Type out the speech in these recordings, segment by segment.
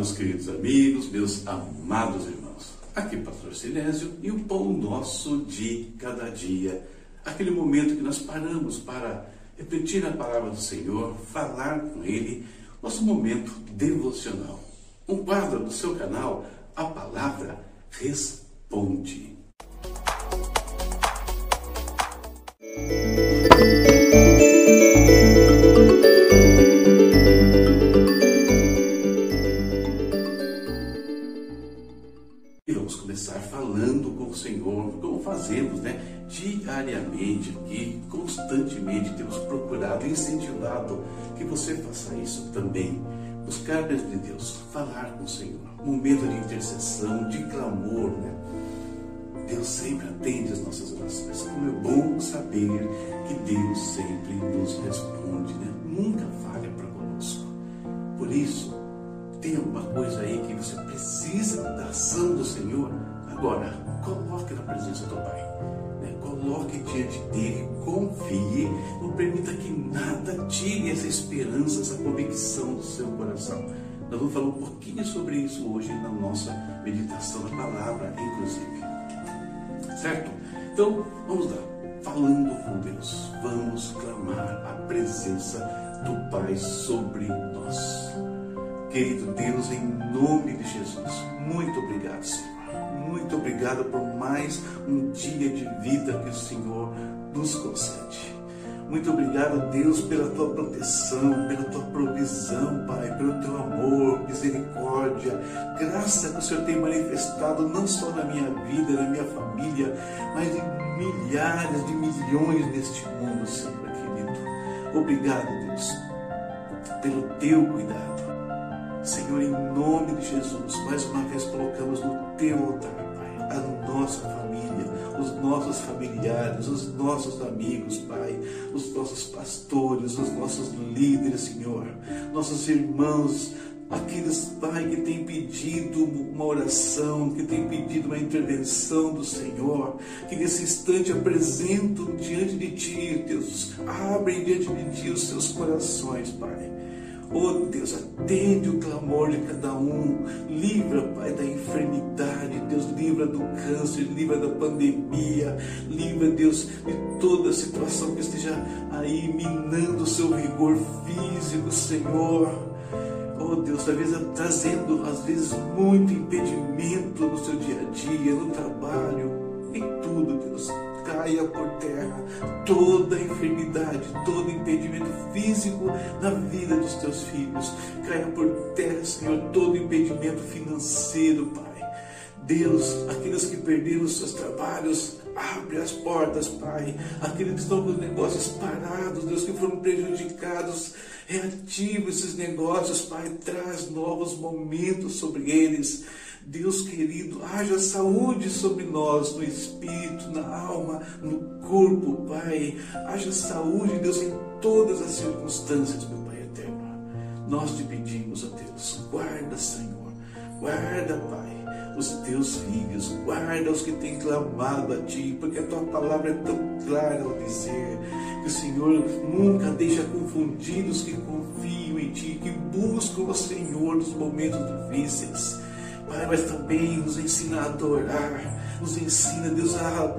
Meus queridos amigos, meus amados irmãos. Aqui Pastor Silésio e o pão nosso de cada dia. Aquele momento que nós paramos para repetir a palavra do Senhor, falar com Ele, nosso momento devocional. Um quadro do seu canal, a palavra responde. Diariamente aqui, constantemente temos procurado, incentivado que você faça isso também. Buscar dentro de Deus, falar com o Senhor, momento de intercessão, de clamor, né? Deus sempre atende as nossas orações. Como é bom saber que Deus sempre nos responde, né? Nunca falha para conosco. Por isso, tem alguma coisa aí que você precisa da ação do Senhor? Agora, coloque na presença do Pai coloque diante dele, confie, não permita que nada tire essa esperança, essa convicção do seu coração. Nós vamos falar um pouquinho sobre isso hoje na nossa meditação da palavra, inclusive. Certo? Então, vamos lá. Falando com Deus, vamos clamar a presença do Pai sobre nós. Querido Deus, em nome de Jesus, muito obrigado, Senhor muito obrigado por mais um dia de vida que o Senhor nos concede. Muito obrigado, Deus, pela tua proteção, pela tua provisão, Pai, pelo teu amor, misericórdia, graça que o Senhor tem manifestado não só na minha vida, na minha família, mas em milhares de milhões neste mundo, Senhor querido. Obrigado, Deus, pelo teu cuidado. Senhor, em nome de Jesus, mais uma vez colocamos no teu altar, Pai, a nossa família, os nossos familiares, os nossos amigos, Pai, os nossos pastores, os nossos líderes, Senhor, nossos irmãos, aqueles, Pai, que têm pedido uma oração, que têm pedido uma intervenção do Senhor, que nesse instante apresentam diante de Ti, Deus, abrem diante de Ti os seus corações, Pai Oh Deus, atende o clamor de cada um. Livra, Pai, da enfermidade. Deus, livra do câncer, livra da pandemia. Livra, Deus, de toda situação que esteja aí minando o seu vigor físico, Senhor. Oh Deus, vezes trazendo, às vezes, muito impedimento no seu dia a dia, no trabalho, em tudo, Deus caia por terra toda enfermidade, todo impedimento físico na vida dos teus filhos. Caia por terra, Senhor, todo impedimento financeiro, Pai. Deus, aqueles que perderam os seus trabalhos, abre as portas, Pai. Aqueles que estão com os negócios parados, Deus, que foram prejudicados, reativa esses negócios, Pai. Traz novos momentos sobre eles. Deus querido, haja saúde sobre nós, no espírito, na alma, no corpo, Pai. Haja saúde, Deus, em todas as circunstâncias, meu Pai eterno. Nós te pedimos, ó Deus, guarda, Senhor, guarda, Pai os teus filhos, guarda os que têm clamado a Ti, porque a Tua palavra é tão clara ao dizer que o Senhor nunca deixa confundidos os que confiam em Ti, que buscam o Senhor nos momentos difíceis. Pai, mas também nos ensina a adorar, nos ensina, Deus, a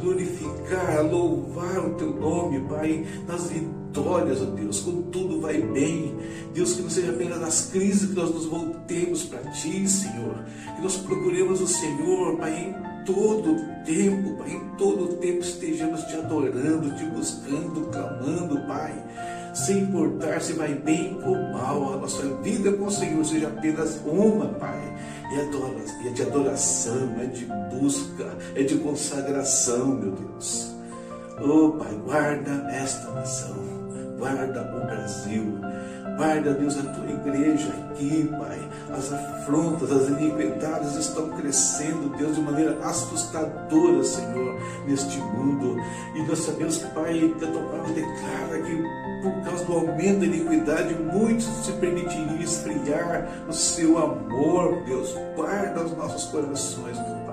glorificar, a louvar o Teu nome, Pai, nas vitórias, ó Deus, quando tudo vai bem. Deus, que não seja apenas nas crises que nós nos voltemos para Ti, Senhor, que nós procuremos o Senhor, Pai, em todo tempo, Pai, em todo tempo estejamos Te adorando, Te buscando, clamando, Pai sem importar se vai bem ou mal, a nossa vida com o Senhor seja apenas uma, Pai. E é de adoração, é de busca, é de consagração, meu Deus. Oh, Pai, guarda esta nação, guarda o Brasil, guarda, Deus, a tua igreja aqui, Pai. As afrontas, as iniquidades estão crescendo, Deus, de maneira assustadora, Senhor, neste mundo. E nós sabemos que, Pai, a tua palavra declara que por causa do aumento da iniquidade, muitos se permitiriam esfriar o seu amor, Deus. Guarda os nossos corações, meu Pai.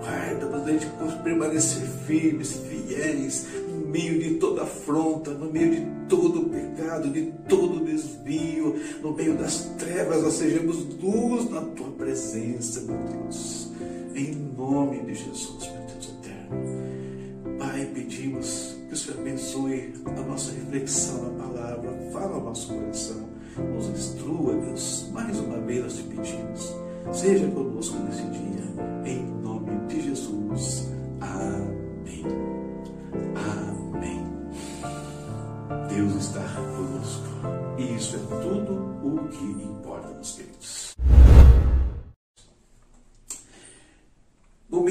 Guarda para a gente permanecer firmes, fiéis, meio de toda afronta, no meio de todo pecado, de todo desvio. no meio das trevas nós sejamos luz na tua presença, meu Deus. Em nome de Jesus, meu Deus eterno. Pai, pedimos que o Senhor abençoe a nossa reflexão na palavra, fala ao nosso coração, nos instrua, Deus. Mais uma vez nós te pedimos. Seja conosco nesse dia,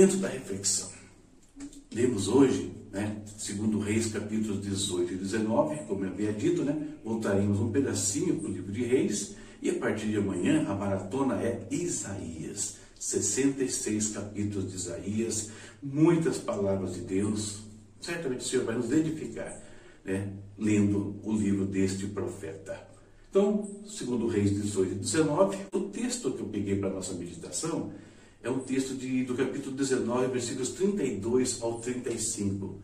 Momento da reflexão. Lemos hoje, né, segundo Reis, capítulos 18 e 19, como eu havia dito, né, voltaremos um pedacinho para o livro de Reis, e a partir de amanhã a maratona é Isaías, 66 capítulos de Isaías, muitas palavras de Deus, certamente o Senhor vai nos edificar, né, lendo o livro deste profeta. Então, segundo Reis 18 e 19, o texto que eu peguei para a nossa meditação é um texto de, do capítulo 19, versículos 32 ao 35.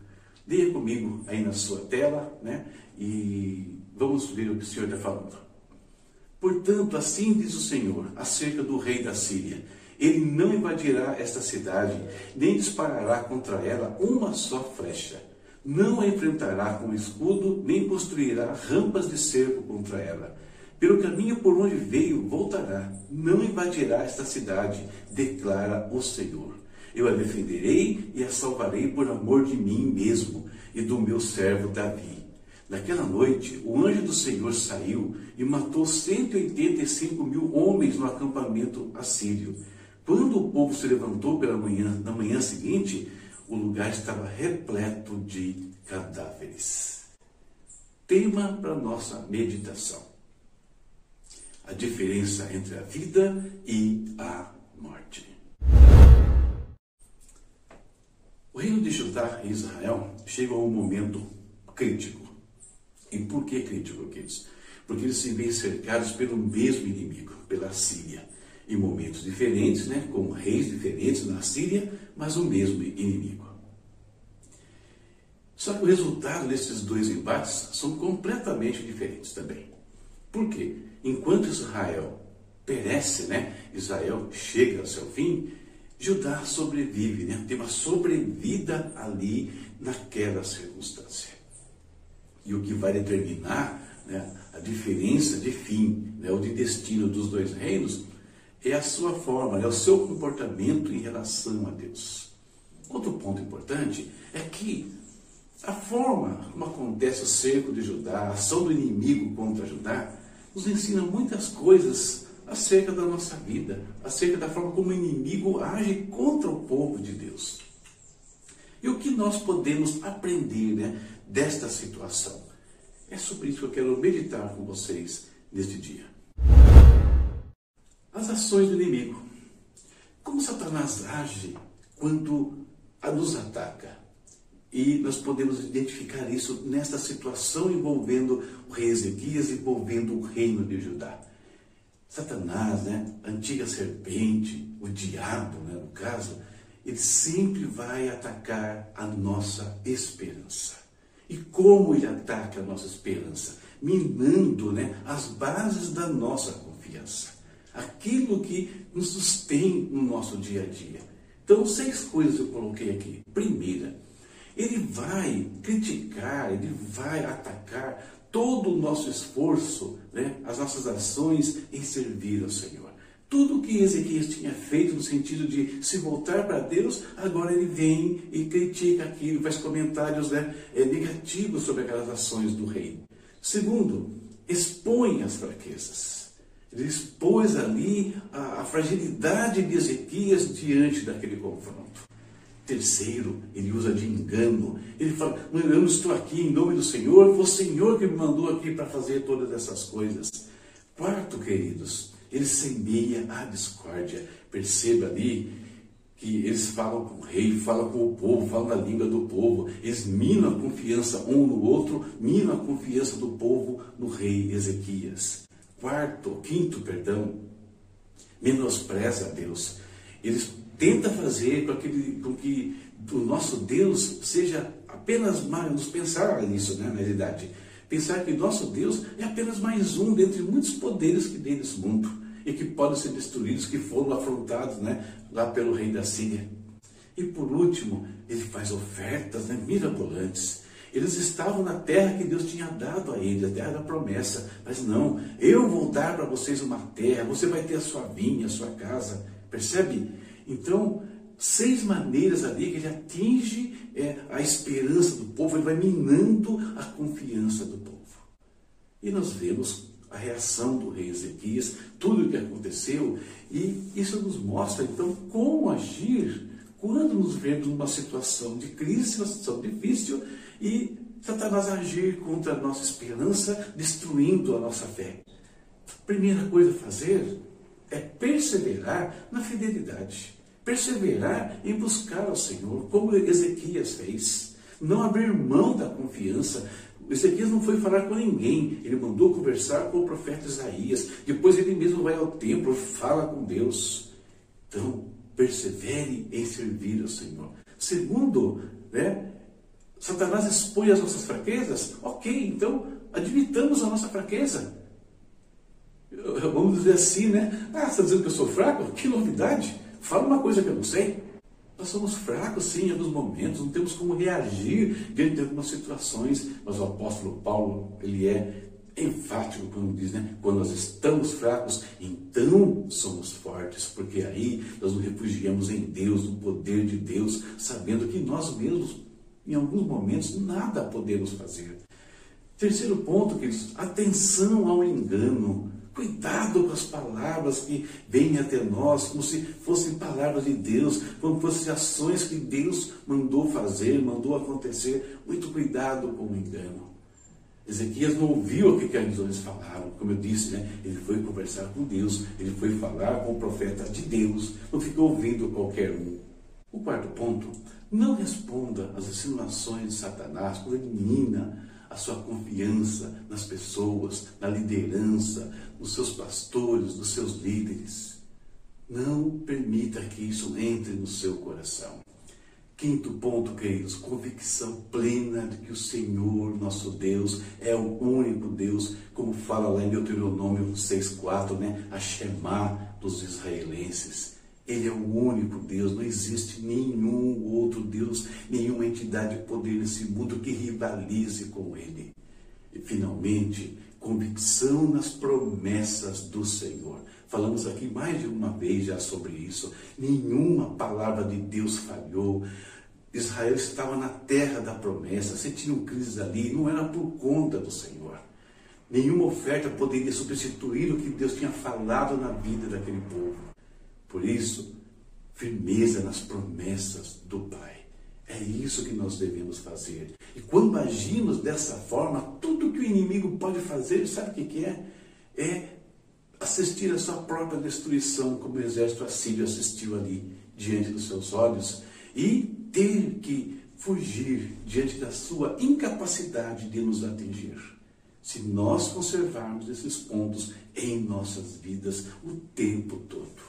Leia comigo aí na sua tela, né? E vamos ver o que o Senhor está falando. Portanto, assim diz o Senhor acerca do rei da Síria: Ele não invadirá esta cidade, nem disparará contra ela uma só flecha. Não a enfrentará com escudo, nem construirá rampas de cerco contra ela pelo caminho por onde veio, voltará. Não invadirá esta cidade, declara o Senhor. Eu a defenderei e a salvarei por amor de mim mesmo e do meu servo Davi. Naquela noite, o anjo do Senhor saiu e matou 185 mil homens no acampamento assírio. Quando o povo se levantou pela manhã, na manhã seguinte, o lugar estava repleto de cadáveres. Tema para nossa meditação a diferença entre a vida e a morte. O reino de Judá e Israel chegam a um momento crítico. E por que crítico, queridos? Porque eles se veem cercados pelo mesmo inimigo, pela Síria. Em momentos diferentes, né, com reis diferentes na Síria, mas o mesmo inimigo. Só que o resultado desses dois embates são completamente diferentes também. Por quê? Enquanto Israel perece, né? Israel chega ao seu fim, Judá sobrevive, né? Tem uma sobrevida ali naquela circunstância. E o que vai determinar né, a diferença de fim, né, ou de destino dos dois reinos, é a sua forma, é o seu comportamento em relação a Deus. Outro ponto importante é que a forma como acontece o cerco de Judá, a ação do inimigo contra Judá, nos ensina muitas coisas acerca da nossa vida, acerca da forma como o inimigo age contra o povo de Deus. E o que nós podemos aprender né, desta situação? É sobre isso que eu quero meditar com vocês neste dia. As ações do inimigo. Como Satanás age quando nos ataca? E nós podemos identificar isso nesta situação envolvendo o rei Ezequias, envolvendo o reino de Judá. Satanás, né, antiga serpente, o diabo, né, no caso, ele sempre vai atacar a nossa esperança. E como ele ataca a nossa esperança? Minando né, as bases da nossa confiança. Aquilo que nos sustém no nosso dia a dia. Então, seis coisas eu coloquei aqui. Primeira, ele vai criticar, ele vai atacar todo o nosso esforço, né, as nossas ações em servir ao Senhor. Tudo que Ezequias tinha feito no sentido de se voltar para Deus, agora ele vem e critica aquilo, faz comentários né, eh, negativos sobre aquelas ações do rei. Segundo, expõe as fraquezas. Ele expôs ali a, a fragilidade de Ezequias diante daquele confronto. Terceiro, ele usa de engano. Ele fala: Eu não estou aqui em nome do Senhor, foi o Senhor que me mandou aqui para fazer todas essas coisas. Quarto, queridos, ele semeia a discórdia. Perceba ali que eles falam com o rei, falam com o povo, falam na língua do povo. Eles minam a confiança um no outro, minam a confiança do povo no rei Ezequias. Quarto, quinto, perdão, menospreza a Deus. Eles tenta fazer com, aquele, com que o nosso Deus seja apenas mais, nos pensar nisso, né, na realidade, Pensar que nosso Deus é apenas mais um dentre muitos poderes que tem nesse mundo e que podem ser destruídos, que foram afrontados né, lá pelo rei da Síria. E por último, ele faz ofertas né, mirabolantes. Eles estavam na terra que Deus tinha dado a eles, a terra da promessa. Mas não, eu vou dar para vocês uma terra, você vai ter a sua vinha, a sua casa. Percebe? Então, seis maneiras ali que ele atinge é, a esperança do povo, ele vai minando a confiança do povo. E nós vemos a reação do rei Ezequias, tudo o que aconteceu, e isso nos mostra então como agir quando nos vemos numa situação de crise, uma situação difícil, e Satanás agir contra a nossa esperança, destruindo a nossa fé. Primeira coisa a fazer é perseverar na fidelidade. Perseverar em buscar ao Senhor, como Ezequias fez. Não abrir mão da confiança. Ezequias não foi falar com ninguém, ele mandou conversar com o profeta Isaías. Depois ele mesmo vai ao templo, fala com Deus. Então, persevere em servir ao Senhor. Segundo, né, Satanás expõe as nossas fraquezas. Ok, então admitamos a nossa fraqueza. Vamos dizer assim, né? Ah, você está dizendo que eu sou fraco? Que novidade! Fala uma coisa que eu não sei. Nós somos fracos, sim, em alguns momentos, não temos como reagir diante de algumas situações, mas o apóstolo Paulo, ele é enfático quando diz, né? Quando nós estamos fracos, então somos fortes, porque aí nós nos refugiamos em Deus, no poder de Deus, sabendo que nós mesmos, em alguns momentos, nada podemos fazer. Terceiro ponto, queridos, atenção ao engano. Cuidado com as palavras que vêm até nós, como se fossem palavras de Deus, como fossem ações que Deus mandou fazer, mandou acontecer. Muito cuidado com o engano. Ezequias não ouviu o que as visões falaram, como eu disse, né? ele foi conversar com Deus, ele foi falar com o profeta de Deus, não ficou ouvindo qualquer um. O quarto ponto, não responda às insinuações de Satanás quando ele mina a sua confiança nas pessoas, na liderança, nos seus pastores, nos seus líderes. Não permita que isso entre no seu coração. Quinto ponto, queridos, convicção plena de que o Senhor, nosso Deus, é o único Deus, como fala lá em Deuteronômio 6,4, né? A Shema dos israelenses. Ele é o único Deus, não existe nenhum outro Deus, nenhuma entidade de poder nesse mundo que rivalize com Ele. E, finalmente, convicção nas promessas do Senhor. Falamos aqui mais de uma vez já sobre isso. Nenhuma palavra de Deus falhou. Israel estava na terra da promessa. Se tinham crises ali, não era por conta do Senhor. Nenhuma oferta poderia substituir o que Deus tinha falado na vida daquele povo. Por isso, firmeza nas promessas do Pai. É isso que nós devemos fazer. E quando agimos dessa forma, tudo que o inimigo pode fazer, sabe o que é? É assistir a sua própria destruição, como o exército assírio assistiu ali diante dos seus olhos, e ter que fugir diante da sua incapacidade de nos atingir. Se nós conservarmos esses pontos em nossas vidas o tempo todo.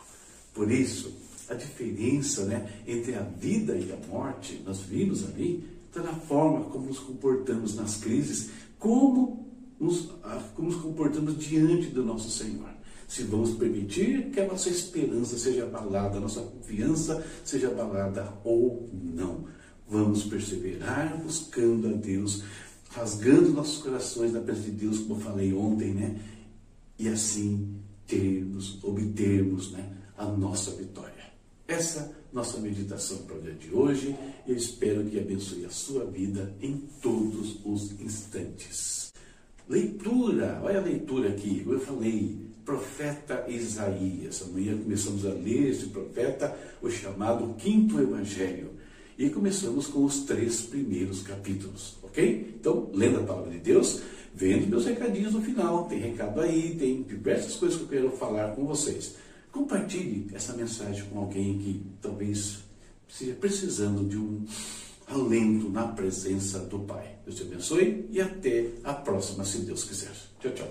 Por isso, a diferença né, entre a vida e a morte, nós vimos ali, está na forma como nos comportamos nas crises, como nos, como nos comportamos diante do nosso Senhor. Se vamos permitir que a nossa esperança seja abalada, a nossa confiança seja abalada ou não. Vamos perseverar buscando a Deus, rasgando nossos corações na presença de Deus, como eu falei ontem, né? E assim termos, obtermos, né? a nossa vitória. Essa nossa meditação para o dia de hoje. Eu espero que abençoe a sua vida em todos os instantes. Leitura, olha a leitura aqui. Eu falei, profeta Isaías. Amanhã começamos a ler esse profeta, o chamado Quinto Evangelho. E começamos com os três primeiros capítulos, ok? Então, lendo a palavra de Deus, vendo meus recadinhos no final. Tem recado aí, tem diversas coisas que eu quero falar com vocês. Compartilhe essa mensagem com alguém que talvez esteja precisando de um alento na presença do Pai. Deus te abençoe e até a próxima, se Deus quiser. Tchau, tchau.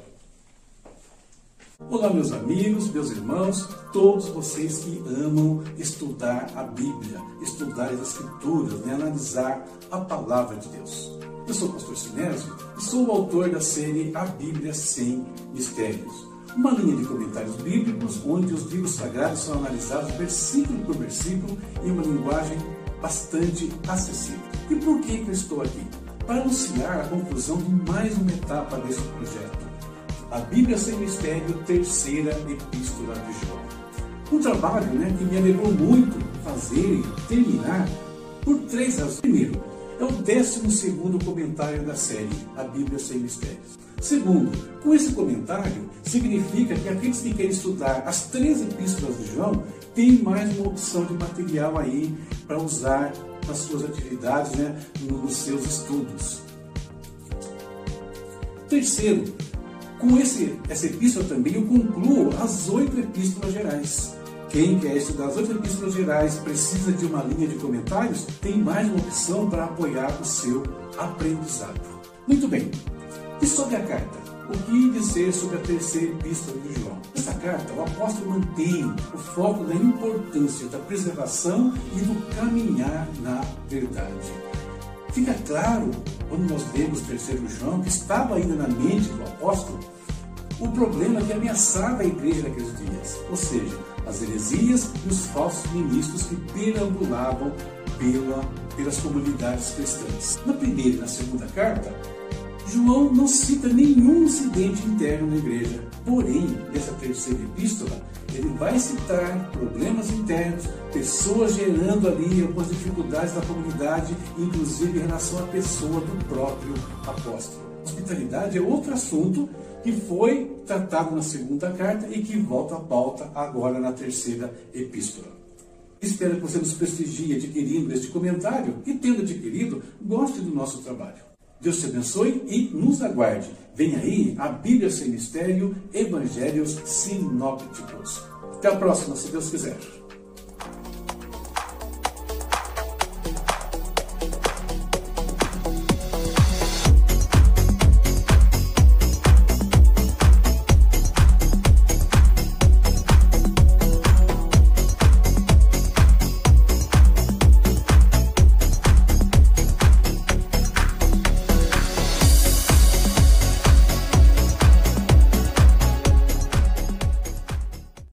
Olá, meus amigos, meus irmãos, todos vocês que amam estudar a Bíblia, estudar as Escrituras, né, analisar a palavra de Deus. Eu sou o pastor Sinésio e sou o autor da série A Bíblia Sem Mistérios. Uma linha de comentários bíblicos onde os livros sagrados são analisados versículo por versículo em uma linguagem bastante acessível. E por que, eu estou aqui? Para anunciar a conclusão de mais uma etapa desse projeto. A Bíblia Sem Mistério, terceira epístola de João. Um trabalho né, que me alegrou muito fazer e terminar por três razões. Primeiro, é o décimo segundo comentário da série A Bíblia Sem Mistérios. Segundo, com esse comentário, significa que aqueles que querem estudar as três epístolas de João têm mais uma opção de material aí para usar nas suas atividades, né, nos seus estudos. Terceiro, com esse, essa epístola também eu concluo as oito epístolas gerais. Quem quer estudar as oito epístolas gerais precisa de uma linha de comentários, tem mais uma opção para apoiar o seu aprendizado. Muito bem. E sobre a carta? O que dizer sobre a terceira epístola de João? Nessa carta, o apóstolo mantém o foco da importância da preservação e do caminhar na verdade. Fica claro, quando nós lemos o terceiro João, que estava ainda na mente do apóstolo o problema que ameaçava a igreja naqueles dias, ou seja, as heresias e os falsos ministros que perambulavam pela, pelas comunidades cristãs. Na primeira e na segunda carta, João não cita nenhum incidente interno na igreja. Porém, nessa terceira epístola, ele vai citar problemas internos, pessoas gerando ali algumas dificuldades na comunidade, inclusive em relação à pessoa do próprio apóstolo. Hospitalidade é outro assunto que foi tratado na segunda carta e que volta à pauta agora na terceira epístola. Espero que você nos prestigie adquirindo este comentário e, tendo adquirido, goste do nosso trabalho. Deus te abençoe e nos aguarde. Vem aí a Bíblia Sem Mistério, Evangelhos Sinópticos. Até a próxima, se Deus quiser.